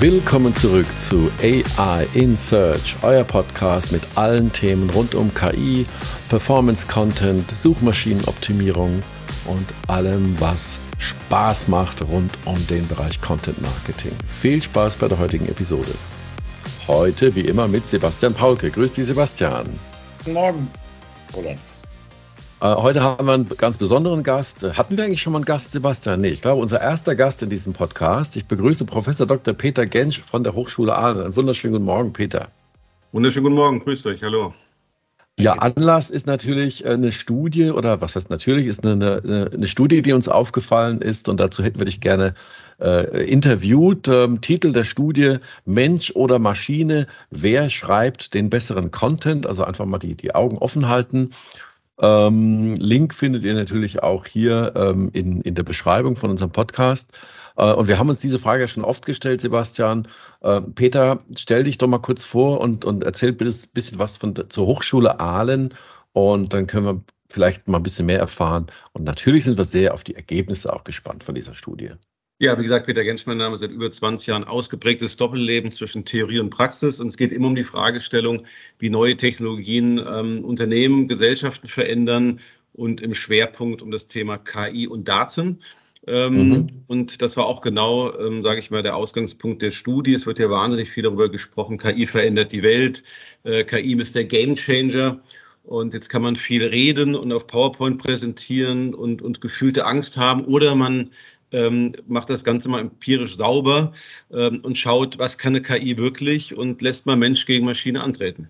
Willkommen zurück zu AI in Search, euer Podcast mit allen Themen rund um KI, Performance Content, Suchmaschinenoptimierung und allem, was Spaß macht rund um den Bereich Content Marketing. Viel Spaß bei der heutigen Episode. Heute wie immer mit Sebastian Paulke. Grüß dich, Sebastian. Guten Morgen, Roland. Äh, heute haben wir einen ganz besonderen Gast. Hatten wir eigentlich schon mal einen Gast, Sebastian? Nee, ich glaube, unser erster Gast in diesem Podcast. Ich begrüße Professor Dr. Peter Gensch von der Hochschule Aalen. Einen wunderschönen guten Morgen, Peter. Wunderschönen guten Morgen, grüßt euch, hallo. Ja, Anlass ist natürlich äh, eine Studie, oder was heißt natürlich, ist eine, eine, eine Studie, die uns aufgefallen ist und dazu hätten wir dich gerne äh, interviewt. Ähm, Titel der Studie Mensch oder Maschine, wer schreibt den besseren Content? Also einfach mal die, die Augen offen halten. Ähm, Link findet ihr natürlich auch hier ähm, in, in der Beschreibung von unserem Podcast. Äh, und wir haben uns diese Frage ja schon oft gestellt, Sebastian. Äh, Peter, stell dich doch mal kurz vor und, und erzähl bitte ein bisschen was von zur Hochschule Aalen und dann können wir vielleicht mal ein bisschen mehr erfahren. Und natürlich sind wir sehr auf die Ergebnisse auch gespannt von dieser Studie. Ja, wie gesagt, Peter Gensch, mein Name, seit über 20 Jahren ausgeprägtes Doppelleben zwischen Theorie und Praxis. Und es geht immer um die Fragestellung, wie neue Technologien ähm, Unternehmen, Gesellschaften verändern und im Schwerpunkt um das Thema KI und Daten. Ähm, mhm. Und das war auch genau, ähm, sage ich mal, der Ausgangspunkt der Studie. Es wird ja wahnsinnig viel darüber gesprochen, KI verändert die Welt, äh, KI ist der Gamechanger. Und jetzt kann man viel reden und auf PowerPoint präsentieren und, und gefühlte Angst haben oder man ähm, macht das Ganze mal empirisch sauber ähm, und schaut, was kann eine KI wirklich und lässt mal Mensch gegen Maschine antreten.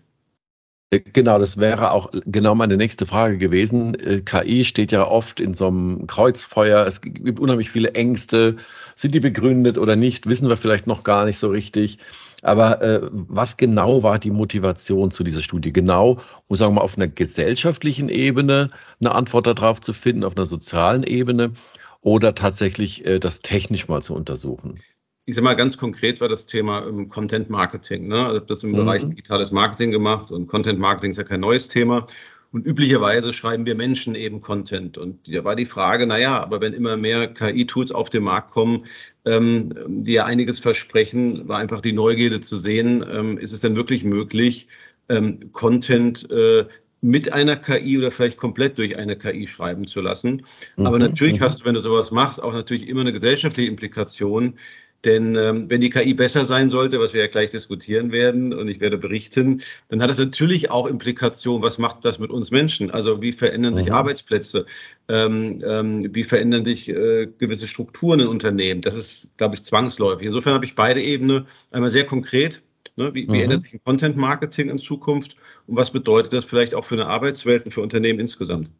Genau, das wäre auch genau meine nächste Frage gewesen. Äh, KI steht ja oft in so einem Kreuzfeuer. Es gibt unheimlich viele Ängste. Sind die begründet oder nicht? Wissen wir vielleicht noch gar nicht so richtig. Aber äh, was genau war die Motivation zu dieser Studie? Genau, um sagen wir mal auf einer gesellschaftlichen Ebene eine Antwort darauf zu finden, auf einer sozialen Ebene oder tatsächlich äh, das technisch mal zu untersuchen? Ich sage mal, ganz konkret war das Thema ähm, Content Marketing. Ne? Also ich habe das im mhm. Bereich digitales Marketing gemacht und Content Marketing ist ja kein neues Thema. Und üblicherweise schreiben wir Menschen eben Content. Und da war die Frage, naja, aber wenn immer mehr KI-Tools auf den Markt kommen, ähm, die ja einiges versprechen, war einfach die Neugierde zu sehen, ähm, ist es denn wirklich möglich, ähm, Content äh, mit einer KI oder vielleicht komplett durch eine KI schreiben zu lassen. Mhm. Aber natürlich mhm. hast du, wenn du sowas machst, auch natürlich immer eine gesellschaftliche Implikation. Denn ähm, wenn die KI besser sein sollte, was wir ja gleich diskutieren werden und ich werde berichten, dann hat das natürlich auch Implikationen. Was macht das mit uns Menschen? Also wie verändern sich mhm. Arbeitsplätze? Ähm, ähm, wie verändern sich äh, gewisse Strukturen in Unternehmen? Das ist, glaube ich, zwangsläufig. Insofern habe ich beide Ebenen einmal sehr konkret Ne? Wie, wie mhm. ändert sich ein Content Marketing in Zukunft und was bedeutet das vielleicht auch für eine Arbeitswelt und für Unternehmen insgesamt?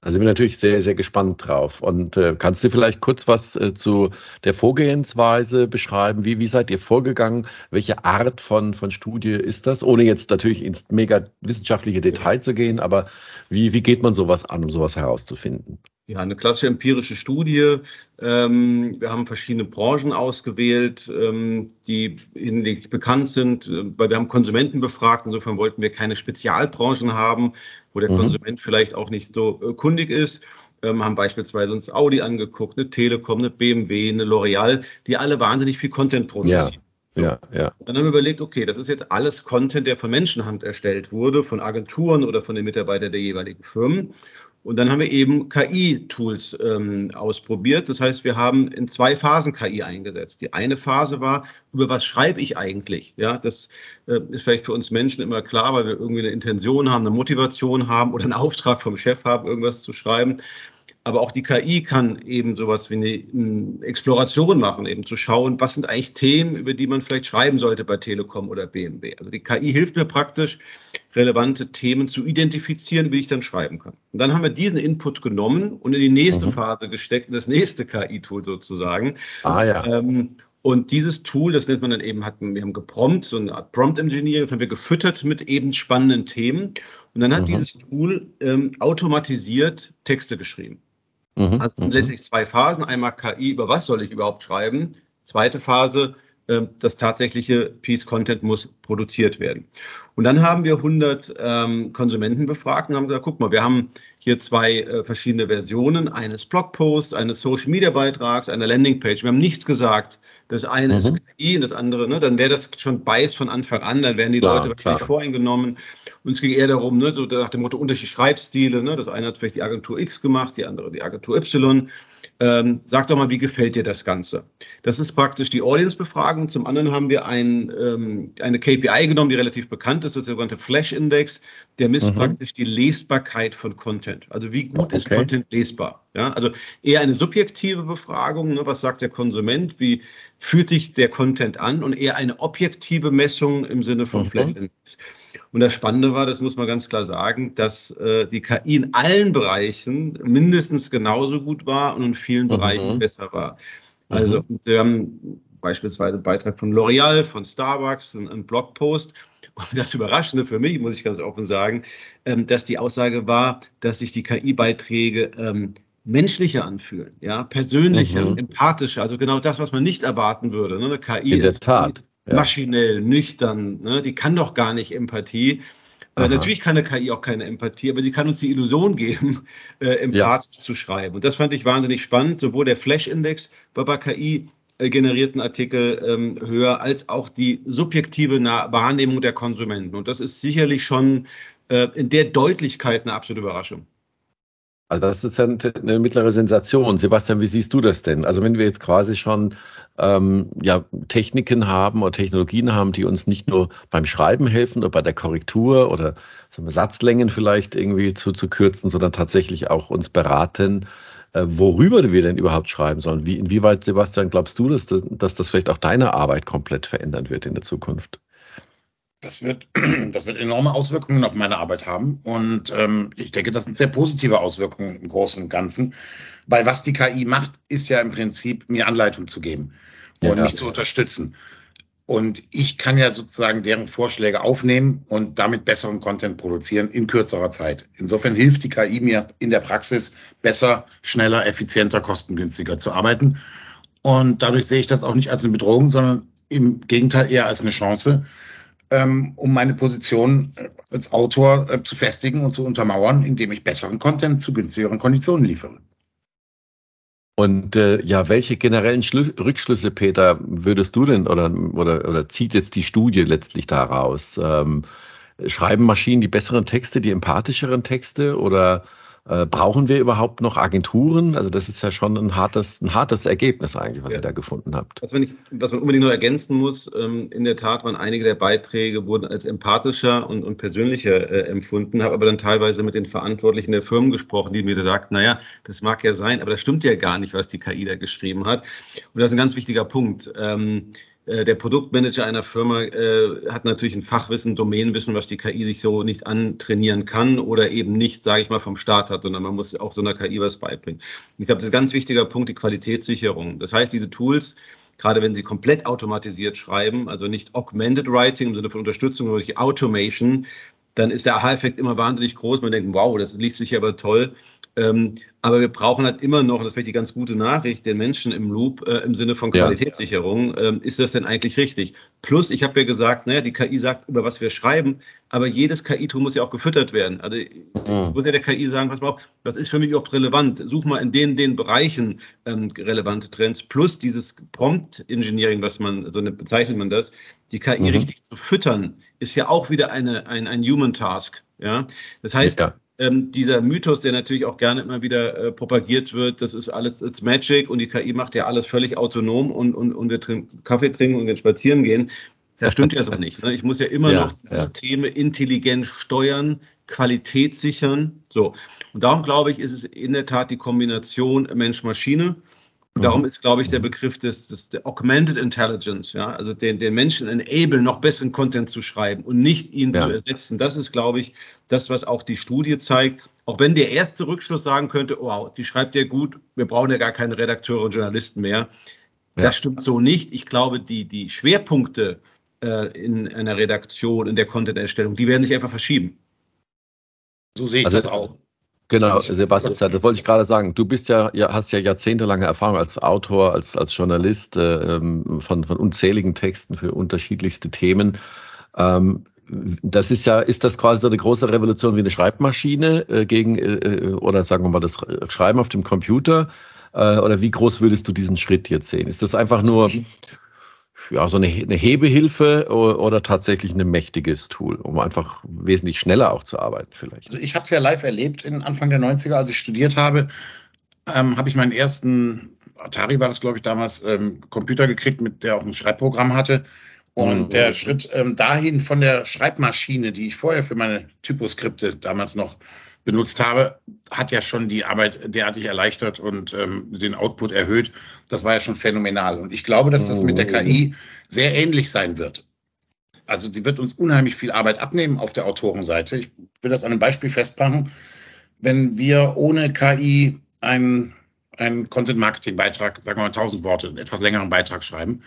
Da sind wir natürlich sehr, sehr gespannt drauf. Und äh, kannst du vielleicht kurz was äh, zu der Vorgehensweise beschreiben? Wie, wie seid ihr vorgegangen? Welche Art von, von Studie ist das? Ohne jetzt natürlich ins mega wissenschaftliche Detail zu gehen, aber wie, wie geht man sowas an, um sowas herauszufinden? Ja, eine klassische empirische Studie. Ähm, wir haben verschiedene Branchen ausgewählt, ähm, die hinlänglich bekannt sind, äh, weil wir haben Konsumenten befragt. Insofern wollten wir keine Spezialbranchen haben, wo der mhm. Konsument vielleicht auch nicht so äh, kundig ist. Ähm, haben beispielsweise uns Audi angeguckt, eine Telekom, eine BMW, eine L'Oreal, die alle wahnsinnig viel Content produzieren. Ja. Ja, ja. Dann haben wir überlegt, okay, das ist jetzt alles Content, der von Menschenhand erstellt wurde, von Agenturen oder von den Mitarbeitern der jeweiligen Firmen. Und dann haben wir eben KI-Tools ähm, ausprobiert. Das heißt, wir haben in zwei Phasen KI eingesetzt. Die eine Phase war, über was schreibe ich eigentlich? Ja, das äh, ist vielleicht für uns Menschen immer klar, weil wir irgendwie eine Intention haben, eine Motivation haben oder einen Auftrag vom Chef haben, irgendwas zu schreiben. Aber auch die KI kann eben sowas wie eine Exploration machen, eben zu schauen, was sind eigentlich Themen, über die man vielleicht schreiben sollte bei Telekom oder BMW. Also die KI hilft mir praktisch, relevante Themen zu identifizieren, wie ich dann schreiben kann. Und dann haben wir diesen Input genommen und in die nächste mhm. Phase gesteckt, das nächste KI-Tool sozusagen. Ah ja. Ähm, und dieses Tool, das nennt man dann eben, hatten, wir haben geprompt, so eine Art Prompt Engineering, das haben wir gefüttert mit eben spannenden Themen. Und dann hat mhm. dieses Tool ähm, automatisiert Texte geschrieben. Mhm. Also sind mhm. letztlich zwei Phasen. Einmal KI, über was soll ich überhaupt schreiben? Zweite Phase, ähm, das tatsächliche Piece Content muss produziert werden. Und dann haben wir 100 ähm, Konsumenten befragt und haben gesagt, guck mal, wir haben hier zwei äh, verschiedene Versionen eines Blogposts, eines Social Media Beitrags, einer Landingpage. Wir haben nichts gesagt. Das eine mhm. ist KI und das andere, ne, dann wäre das schon Bias von Anfang an, dann wären die klar, Leute wahrscheinlich voreingenommen. Und es ging eher darum, ne, so nach dem Motto unterschiedliche Schreibstile, ne, das eine hat vielleicht die Agentur X gemacht, die andere die Agentur Y. Ähm, sag doch mal, wie gefällt dir das Ganze? Das ist praktisch die Audience-Befragung. Zum anderen haben wir ein, ähm, eine KPI genommen, die relativ bekannt ist, das ist der sogenannte Flash-Index. Der misst mhm. praktisch die Lesbarkeit von Content. Also wie gut okay. ist Content lesbar? Ja, also eher eine subjektive Befragung. Ne? Was sagt der Konsument? Wie fühlt sich der Content an? Und eher eine objektive Messung im Sinne von mhm. Flash-Index. Und das Spannende war, das muss man ganz klar sagen, dass äh, die KI in allen Bereichen mindestens genauso gut war und in vielen mhm. Bereichen besser war. Also mhm. wir haben beispielsweise einen Beitrag von L'Oreal, von Starbucks, einen Blogpost. Und das Überraschende für mich, muss ich ganz offen sagen, ähm, dass die Aussage war, dass sich die KI-Beiträge ähm, menschlicher anfühlen, ja, persönlicher, mhm. empathischer, also genau das, was man nicht erwarten würde. Ne? Eine KI In der Tat ja. maschinell, nüchtern. Ne? Die kann doch gar nicht Empathie. Äh, natürlich kann eine KI auch keine Empathie, aber die kann uns die Illusion geben, äh, empathisch ja. zu schreiben. Und das fand ich wahnsinnig spannend. Sowohl der Flash-Index war bei KI äh, generierten Artikel ähm, höher, als auch die subjektive Wahrnehmung der Konsumenten. Und das ist sicherlich schon äh, in der Deutlichkeit eine absolute Überraschung. Also das ist eine mittlere Sensation. Sebastian, wie siehst du das denn? Also wenn wir jetzt quasi schon ähm, ja, Techniken haben oder Technologien haben, die uns nicht nur beim Schreiben helfen oder bei der Korrektur oder wir, Satzlängen vielleicht irgendwie zu, zu kürzen, sondern tatsächlich auch uns beraten, äh, worüber wir denn überhaupt schreiben sollen. Wie, inwieweit, Sebastian, glaubst du, dass, dass das vielleicht auch deine Arbeit komplett verändern wird in der Zukunft? Das wird, das wird enorme Auswirkungen auf meine Arbeit haben. Und ähm, ich denke, das sind sehr positive Auswirkungen im Großen und Ganzen. Weil was die KI macht, ist ja im Prinzip, mir Anleitung zu geben und ja, mich zu unterstützen. Und ich kann ja sozusagen deren Vorschläge aufnehmen und damit besseren Content produzieren in kürzerer Zeit. Insofern hilft die KI mir in der Praxis besser, schneller, effizienter, kostengünstiger zu arbeiten. Und dadurch sehe ich das auch nicht als eine Bedrohung, sondern im Gegenteil eher als eine Chance, ähm, um meine Position als Autor äh, zu festigen und zu untermauern, indem ich besseren Content zu günstigeren Konditionen liefere. Und äh, ja, welche generellen Schlu Rückschlüsse, Peter, würdest du denn oder, oder, oder zieht jetzt die Studie letztlich daraus? Ähm, schreiben Maschinen die besseren Texte, die empathischeren Texte oder äh, brauchen wir überhaupt noch Agenturen? Also das ist ja schon ein hartes, ein hartes Ergebnis eigentlich, was ja. ihr da gefunden habt. Was man, nicht, was man unbedingt noch ergänzen muss, ähm, in der Tat waren einige der Beiträge wurden als empathischer und, und persönlicher äh, empfunden, habe aber dann teilweise mit den Verantwortlichen der Firmen gesprochen, die mir gesagt, naja, das mag ja sein, aber das stimmt ja gar nicht, was die KI da geschrieben hat. Und das ist ein ganz wichtiger Punkt. Ähm, äh, der Produktmanager einer Firma äh, hat natürlich ein Fachwissen, Domänenwissen, was die KI sich so nicht antrainieren kann oder eben nicht, sage ich mal, vom Start hat, sondern man muss auch so einer KI was beibringen. Ich glaube, das ist ein ganz wichtiger Punkt, die Qualitätssicherung. Das heißt, diese Tools, gerade wenn sie komplett automatisiert schreiben, also nicht Augmented Writing im Sinne von Unterstützung, sondern durch Automation, dann ist der Aha-Effekt immer wahnsinnig groß. Man denkt, wow, das liest sich aber toll. Ähm, aber wir brauchen halt immer noch, das vielleicht die ganz gute Nachricht, den Menschen im Loop äh, im Sinne von Qualitätssicherung. Ja. Ähm, ist das denn eigentlich richtig? Plus, ich habe ja gesagt, naja, die KI sagt, über was wir schreiben, aber jedes KI-Tool muss ja auch gefüttert werden. Also mhm. muss ja der KI sagen, pass mal auf, was ist für mich überhaupt relevant? Such mal in den, den Bereichen ähm, relevante Trends. Plus dieses Prompt-Engineering, was man, so bezeichnet man das, die KI mhm. richtig zu füttern, ist ja auch wieder eine, ein, ein Human Task. Ja, das heißt, ja ähm, dieser Mythos, der natürlich auch gerne immer wieder äh, propagiert wird, das ist alles it's Magic und die KI macht ja alles völlig autonom und, und, und wir trinken, Kaffee trinken und wir spazieren gehen. Das stimmt ja so nicht. Ne? Ich muss ja immer ja, noch die ja. Systeme intelligent steuern, Qualität sichern. So. Und darum glaube ich, ist es in der Tat die Kombination Mensch-Maschine. Und darum mhm. ist, glaube ich, der Begriff des, des der Augmented Intelligence, ja, also den, den Menschen enablen, noch besseren Content zu schreiben und nicht ihn ja. zu ersetzen. Das ist, glaube ich, das, was auch die Studie zeigt. Auch wenn der erste Rückschluss sagen könnte, wow, die schreibt ja gut, wir brauchen ja gar keine Redakteure und Journalisten mehr. Ja. Das stimmt so nicht. Ich glaube, die, die Schwerpunkte äh, in einer Redaktion, in der Content-Erstellung, die werden sich einfach verschieben. So sehe ich also, das auch. Genau, Sebastian, das wollte ich gerade sagen. Du bist ja, hast ja jahrzehntelange Erfahrung als Autor, als, als Journalist äh, ähm, von, von unzähligen Texten für unterschiedlichste Themen. Ähm, das ist ja, ist das quasi so eine große Revolution wie eine Schreibmaschine äh, gegen, äh, äh oder sagen wir mal, das Schreiben auf dem Computer? Äh, oder wie groß würdest du diesen Schritt jetzt sehen? Ist das einfach nur ja, so eine, eine Hebehilfe oder tatsächlich ein mächtiges Tool, um einfach wesentlich schneller auch zu arbeiten vielleicht? Also ich habe es ja live erlebt in Anfang der 90er, als ich studiert habe, ähm, habe ich meinen ersten, Atari war das glaube ich damals, ähm, Computer gekriegt, mit der auch ein Schreibprogramm hatte. Und mhm. der Schritt ähm, dahin von der Schreibmaschine, die ich vorher für meine Typoskripte damals noch benutzt habe, hat ja schon die Arbeit derartig erleichtert und ähm, den Output erhöht. Das war ja schon phänomenal. Und ich glaube, dass das mit der KI sehr ähnlich sein wird. Also sie wird uns unheimlich viel Arbeit abnehmen auf der Autorenseite. Ich will das an einem Beispiel festmachen. Wenn wir ohne KI einen, einen Content-Marketing-Beitrag, sagen wir mal 1000 Worte, einen etwas längeren Beitrag schreiben,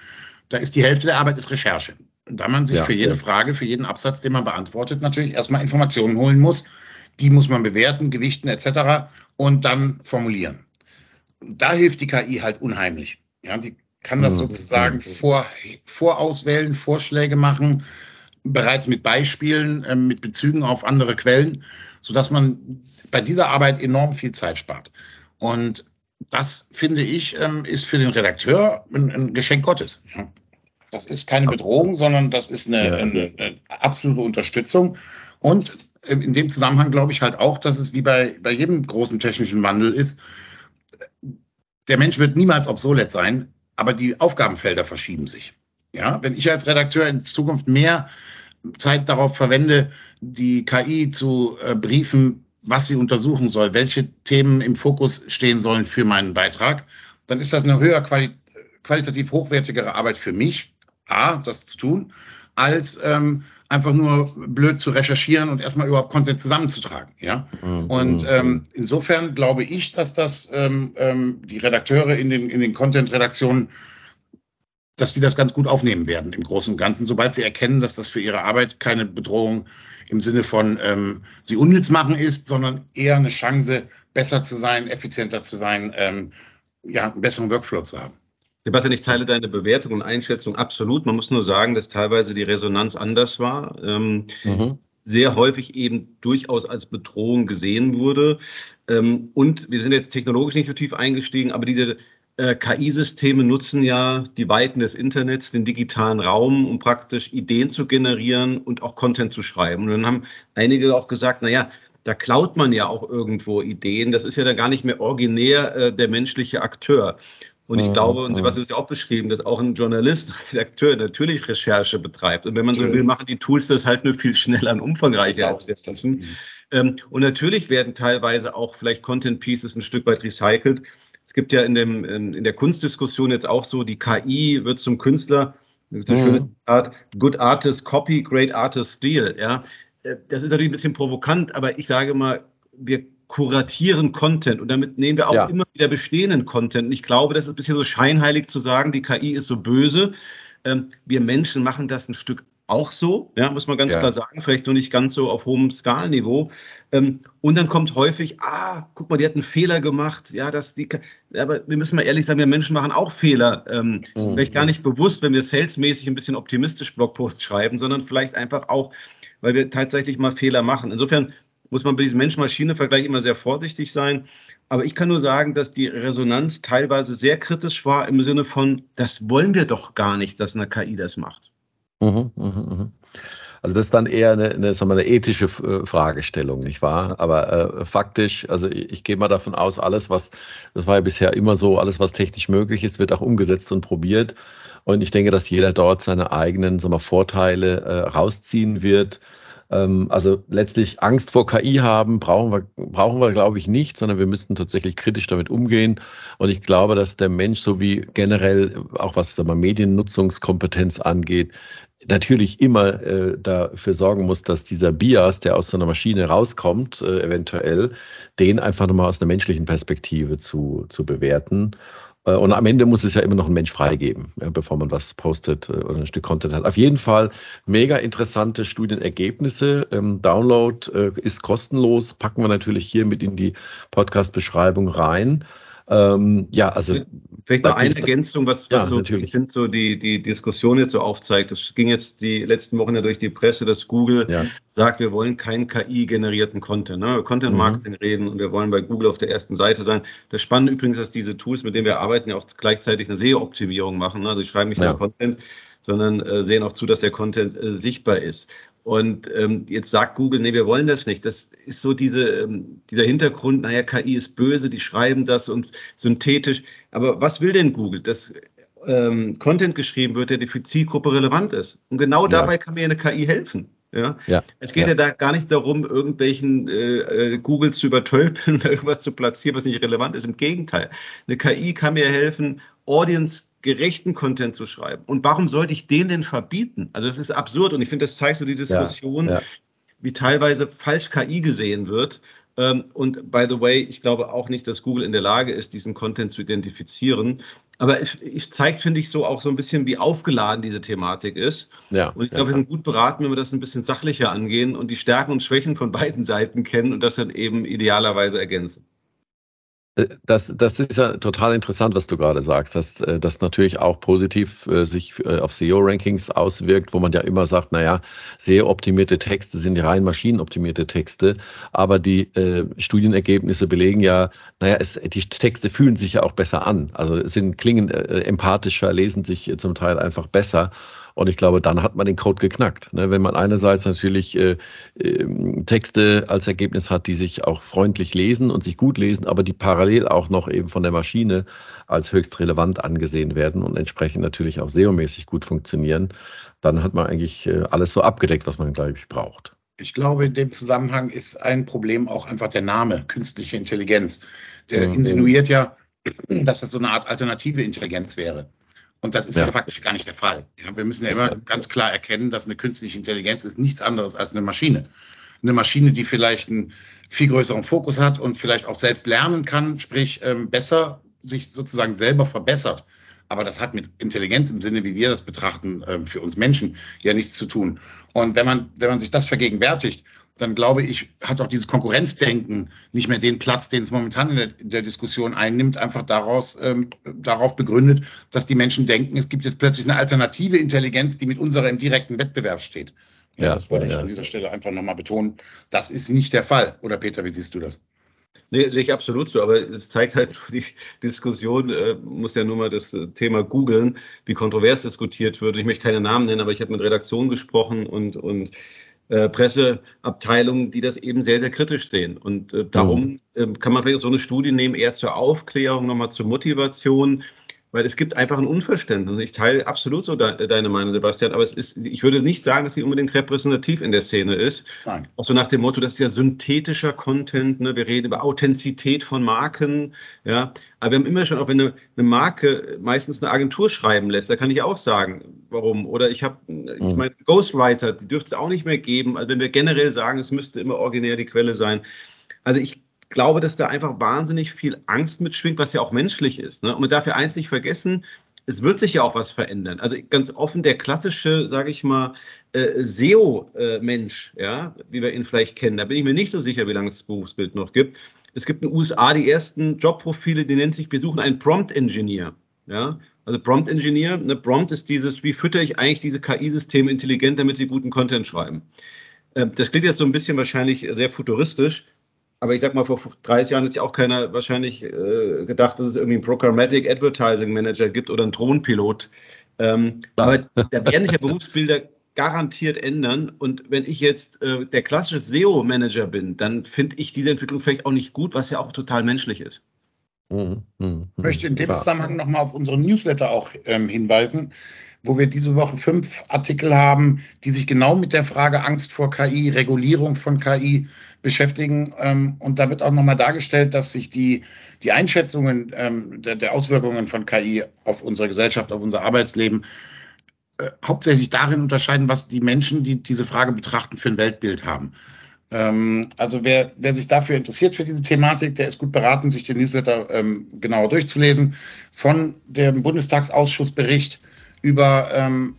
da ist die Hälfte der Arbeit ist Recherche. Da man sich ja, für jede ja. Frage, für jeden Absatz, den man beantwortet, natürlich erstmal Informationen holen muss, die muss man bewerten, gewichten etc. und dann formulieren. Da hilft die KI halt unheimlich. Ja, die kann das mhm. sozusagen mhm. vor, vorauswählen, Vorschläge machen, bereits mit Beispielen, äh, mit Bezügen auf andere Quellen, sodass man bei dieser Arbeit enorm viel Zeit spart. Und das, finde ich, ähm, ist für den Redakteur ein, ein Geschenk Gottes. Das ist keine Bedrohung, sondern das ist eine, eine, eine absolute Unterstützung. Und in dem Zusammenhang glaube ich halt auch, dass es wie bei, bei jedem großen technischen Wandel ist, der Mensch wird niemals obsolet sein, aber die Aufgabenfelder verschieben sich. Ja, wenn ich als Redakteur in Zukunft mehr Zeit darauf verwende, die KI zu äh, briefen, was sie untersuchen soll, welche Themen im Fokus stehen sollen für meinen Beitrag, dann ist das eine höher quali qualitativ hochwertigere Arbeit für mich, A, das zu tun, als ähm, einfach nur blöd zu recherchieren und erstmal überhaupt Content zusammenzutragen. Ja? Mhm. Und ähm, insofern glaube ich, dass das ähm, ähm, die Redakteure in den, in den Content-Redaktionen, dass die das ganz gut aufnehmen werden im Großen und Ganzen, sobald sie erkennen, dass das für ihre Arbeit keine Bedrohung im Sinne von ähm, sie unnütz machen ist, sondern eher eine Chance, besser zu sein, effizienter zu sein, ähm, ja, einen besseren Workflow zu haben. Sebastian, ich teile deine Bewertung und Einschätzung absolut. Man muss nur sagen, dass teilweise die Resonanz anders war. Ähm, mhm. Sehr häufig eben durchaus als Bedrohung gesehen wurde. Ähm, und wir sind jetzt technologisch nicht so tief eingestiegen, aber diese äh, KI-Systeme nutzen ja die Weiten des Internets, den digitalen Raum, um praktisch Ideen zu generieren und auch Content zu schreiben. Und dann haben einige auch gesagt, naja, da klaut man ja auch irgendwo Ideen. Das ist ja dann gar nicht mehr originär äh, der menschliche Akteur. Und ich mhm, glaube, und Sebastian ist ja auch beschrieben, dass auch ein Journalist, ein Redakteur natürlich Recherche betreibt. Und wenn man so will, machen die Tools das halt nur viel schneller und umfangreicher als wir das tun. Ähm, und natürlich werden teilweise auch vielleicht Content Pieces ein Stück weit recycelt. Es gibt ja in, dem, in der Kunstdiskussion jetzt auch so, die KI wird zum Künstler. Das ist ein mhm. schönes Art, good artist copy, great artist steal. Ja, äh, das ist natürlich ein bisschen provokant, aber ich sage mal, wir kuratieren Content und damit nehmen wir auch ja. immer wieder bestehenden Content. Und ich glaube, das ist ein bisschen so scheinheilig zu sagen, die KI ist so böse. Ähm, wir Menschen machen das ein Stück auch so, ja, muss man ganz ja. klar sagen, vielleicht nur nicht ganz so auf hohem Skalenniveau. Ähm, und dann kommt häufig, ah, guck mal, die hat einen Fehler gemacht. Ja, dass die, aber wir müssen mal ehrlich sagen, wir Menschen machen auch Fehler. Ähm, mhm. Vielleicht gar nicht bewusst, wenn wir salesmäßig ein bisschen optimistisch Blogpost schreiben, sondern vielleicht einfach auch, weil wir tatsächlich mal Fehler machen. Insofern muss man bei diesem Mensch-Maschine-Vergleich immer sehr vorsichtig sein. Aber ich kann nur sagen, dass die Resonanz teilweise sehr kritisch war im Sinne von, das wollen wir doch gar nicht, dass eine KI das macht. Mhm, mh, mh. Also das ist dann eher eine, eine, sagen wir, eine ethische äh, Fragestellung, nicht wahr? Aber äh, faktisch, also ich, ich gehe mal davon aus, alles, was, das war ja bisher immer so, alles, was technisch möglich ist, wird auch umgesetzt und probiert. Und ich denke, dass jeder dort seine eigenen sagen wir, Vorteile äh, rausziehen wird. Ähm, also letztlich Angst vor KI haben, brauchen wir, brauchen wir, glaube ich, nicht, sondern wir müssten tatsächlich kritisch damit umgehen. Und ich glaube, dass der Mensch, so wie generell auch was sagen Mediennutzungskompetenz angeht, natürlich immer äh, dafür sorgen muss, dass dieser Bias, der aus so einer Maschine rauskommt, äh, eventuell, den einfach nochmal aus einer menschlichen Perspektive zu, zu bewerten. Äh, und am Ende muss es ja immer noch ein Mensch freigeben, bevor man was postet äh, oder ein Stück Content hat. Auf jeden Fall mega interessante Studienergebnisse. Ähm, Download äh, ist kostenlos, packen wir natürlich hier mit in die Podcast-Beschreibung rein. Ähm, ja, also. Vielleicht noch eine Ergänzung, was, was ja, so, natürlich. ich finde, so die, die Diskussion jetzt so aufzeigt. Es ging jetzt die letzten Wochen ja durch die Presse, dass Google ja. sagt, wir wollen keinen KI-generierten Content, ne? Content Marketing mhm. reden und wir wollen bei Google auf der ersten Seite sein. Das Spannende übrigens, dass diese Tools, mit denen wir arbeiten, ja auch gleichzeitig eine SEO-Optimierung machen. Ne? Also, sie schreiben nicht nur Content, sondern äh, sehen auch zu, dass der Content äh, sichtbar ist. Und ähm, jetzt sagt Google, nee, wir wollen das nicht. Das ist so diese, ähm, dieser Hintergrund, naja, KI ist böse, die schreiben das und synthetisch. Aber was will denn Google? Dass ähm, Content geschrieben wird, der für Zielgruppe relevant ist. Und genau dabei kann mir eine KI helfen. Ja? ja? Es geht ja. ja. da gar nicht darum, irgendwelchen äh, äh Google zu übertölpeln oder irgendwas zu platzieren, was nicht relevant ist. Im Gegenteil. Eine KI kann mir helfen, Audience gerechten Content zu schreiben. Und warum sollte ich den denn verbieten? Also das ist absurd und ich finde, das zeigt so die Diskussion, ja, ja. wie teilweise falsch KI gesehen wird. Ähm, und by the way, ich glaube auch nicht, dass Google in der Lage ist, diesen Content zu identifizieren. Aber es, es zeigt, finde ich, so auch so ein bisschen, wie aufgeladen diese Thematik ist. Ja, und ich glaube, ja. wir sind gut beraten, wenn wir das ein bisschen sachlicher angehen und die Stärken und Schwächen von beiden Seiten kennen und das dann eben idealerweise ergänzen. Äh, das, das ist ja total interessant, was du gerade sagst, dass äh, das natürlich auch positiv äh, sich auf SEO-Rankings auswirkt, wo man ja immer sagt, naja, SEO-optimierte Texte sind rein maschinenoptimierte Texte, aber die äh, Studienergebnisse belegen ja, naja, es, die Texte fühlen sich ja auch besser an, also sind, klingen äh, empathischer, lesen sich zum Teil einfach besser und ich glaube, dann hat man den Code geknackt. Ne? Wenn man einerseits natürlich äh, äh, Texte als Ergebnis hat, die sich auch freundlich lesen und sich gut lesen, aber die parallel auch noch eben von der Maschine als höchst relevant angesehen werden und entsprechend natürlich auch SEO-mäßig gut funktionieren, dann hat man eigentlich äh, alles so abgedeckt, was man, glaube ich, braucht. Ich glaube, in dem Zusammenhang ist ein Problem auch einfach der Name, künstliche Intelligenz. Der mhm. insinuiert ja, dass das so eine Art alternative Intelligenz wäre. Und das ist ja, ja faktisch gar nicht der Fall. Ja, wir müssen ja immer ganz klar erkennen, dass eine künstliche Intelligenz ist nichts anderes als eine Maschine. Eine Maschine, die vielleicht einen viel größeren Fokus hat und vielleicht auch selbst lernen kann, sprich ähm, besser sich sozusagen selber verbessert. Aber das hat mit Intelligenz im Sinne, wie wir das betrachten, ähm, für uns Menschen ja nichts zu tun. Und wenn man, wenn man sich das vergegenwärtigt dann glaube ich, hat auch dieses Konkurrenzdenken nicht mehr den Platz, den es momentan in der, der Diskussion einnimmt, einfach daraus, ähm, darauf begründet, dass die Menschen denken, es gibt jetzt plötzlich eine alternative Intelligenz, die mit unserer im direkten Wettbewerb steht. Ja, ja das wollte ja, ich an dieser Stelle einfach nochmal betonen. Das ist nicht der Fall. Oder Peter, wie siehst du das? Nee, sehe ich absolut so, aber es zeigt halt die Diskussion, äh, muss ja nur mal das äh, Thema googeln, wie kontrovers diskutiert wird. Ich möchte keine Namen nennen, aber ich habe mit Redaktionen gesprochen und, und äh, Presseabteilungen, die das eben sehr, sehr kritisch sehen. Und äh, darum äh, kann man vielleicht so eine Studie nehmen, eher zur Aufklärung, nochmal zur Motivation weil es gibt einfach ein Unverständnis. Ich teile absolut so de deine Meinung, Sebastian, aber es ist, ich würde nicht sagen, dass sie unbedingt repräsentativ in der Szene ist. Nein. Auch so nach dem Motto, das ist ja synthetischer Content, ne? wir reden über Authentizität von Marken, ja. Aber wir haben immer schon, auch wenn eine, eine Marke meistens eine Agentur schreiben lässt, da kann ich auch sagen, warum. Oder ich habe, ich mhm. meine, Ghostwriter, die dürfte es auch nicht mehr geben. Also wenn wir generell sagen, es müsste immer originär die Quelle sein. Also ich glaube, dass da einfach wahnsinnig viel Angst mitschwingt, was ja auch menschlich ist. Ne? Und man darf ja eins nicht vergessen, es wird sich ja auch was verändern. Also ganz offen, der klassische, sage ich mal, äh, SEO-Mensch, ja, wie wir ihn vielleicht kennen, da bin ich mir nicht so sicher, wie lange es das Berufsbild noch gibt. Es gibt in den USA die ersten Jobprofile, die nennt sich, wir suchen einen Prompt-Engineer. Ja, also Prompt Engineer, ne, Prompt ist dieses, wie fütter ich eigentlich diese KI-Systeme intelligent, damit sie guten Content schreiben. Ähm, das klingt jetzt so ein bisschen wahrscheinlich sehr futuristisch, aber ich sag mal, vor 30 Jahren hat sich auch keiner wahrscheinlich äh, gedacht, dass es irgendwie einen Programmatic Advertising Manager gibt oder einen Drohnenpilot. Ähm, aber da werden sich ja Berufsbilder garantiert ändern. Und wenn ich jetzt äh, der klassische SEO-Manager bin, dann finde ich diese Entwicklung vielleicht auch nicht gut, was ja auch total menschlich ist. Mhm, mh, mh. Ich möchte in dem Zusammenhang nochmal auf unseren Newsletter auch ähm, hinweisen, wo wir diese Woche fünf Artikel haben, die sich genau mit der Frage Angst vor KI, Regulierung von KI beschäftigen. Ähm, und da wird auch nochmal dargestellt, dass sich die, die Einschätzungen ähm, der, der, Auswirkungen von KI auf unsere Gesellschaft, auf unser Arbeitsleben äh, hauptsächlich darin unterscheiden, was die Menschen, die diese Frage betrachten, für ein Weltbild haben. Ähm, also wer, wer sich dafür interessiert für diese Thematik, der ist gut beraten, sich den Newsletter ähm, genauer durchzulesen. Von dem Bundestagsausschussbericht über ähm,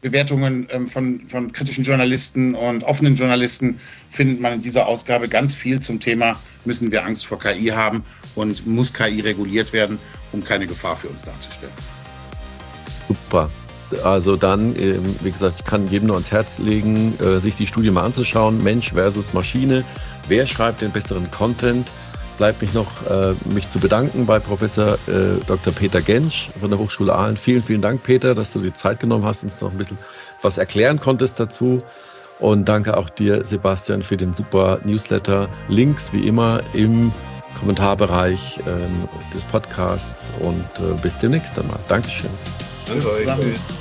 Bewertungen ähm, von, von kritischen Journalisten und offenen Journalisten findet man in dieser Ausgabe ganz viel zum Thema, müssen wir Angst vor KI haben und muss KI reguliert werden, um keine Gefahr für uns darzustellen. Super. Also dann, ähm, wie gesagt, ich kann jedem nur ans Herz legen, äh, sich die Studie mal anzuschauen. Mensch versus Maschine. Wer schreibt den besseren Content? Bleibt mich noch, äh, mich zu bedanken bei Professor äh, Dr. Peter Gensch von der Hochschule Aalen. Vielen, vielen Dank, Peter, dass du die Zeit genommen hast, und uns noch ein bisschen was erklären konntest dazu. Und danke auch dir, Sebastian, für den super Newsletter. Links wie immer im Kommentarbereich ähm, des Podcasts und äh, bis demnächst einmal. Dankeschön. Danke euch.